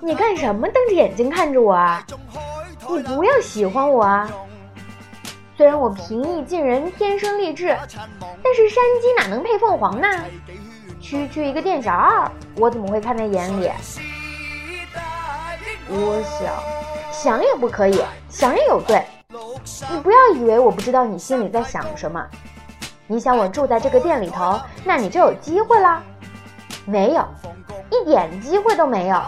你干什么瞪着眼睛看着我啊？你不要喜欢我啊！虽然我平易近人，天生丽质，但是山鸡哪能配凤凰呢？区区一个店小二，我怎么会看在眼里？我想，想也不可以，想也有罪。你不要以为我不知道你心里在想什么。你想我住在这个店里头，那你就有机会啦？没有，一点机会都没有。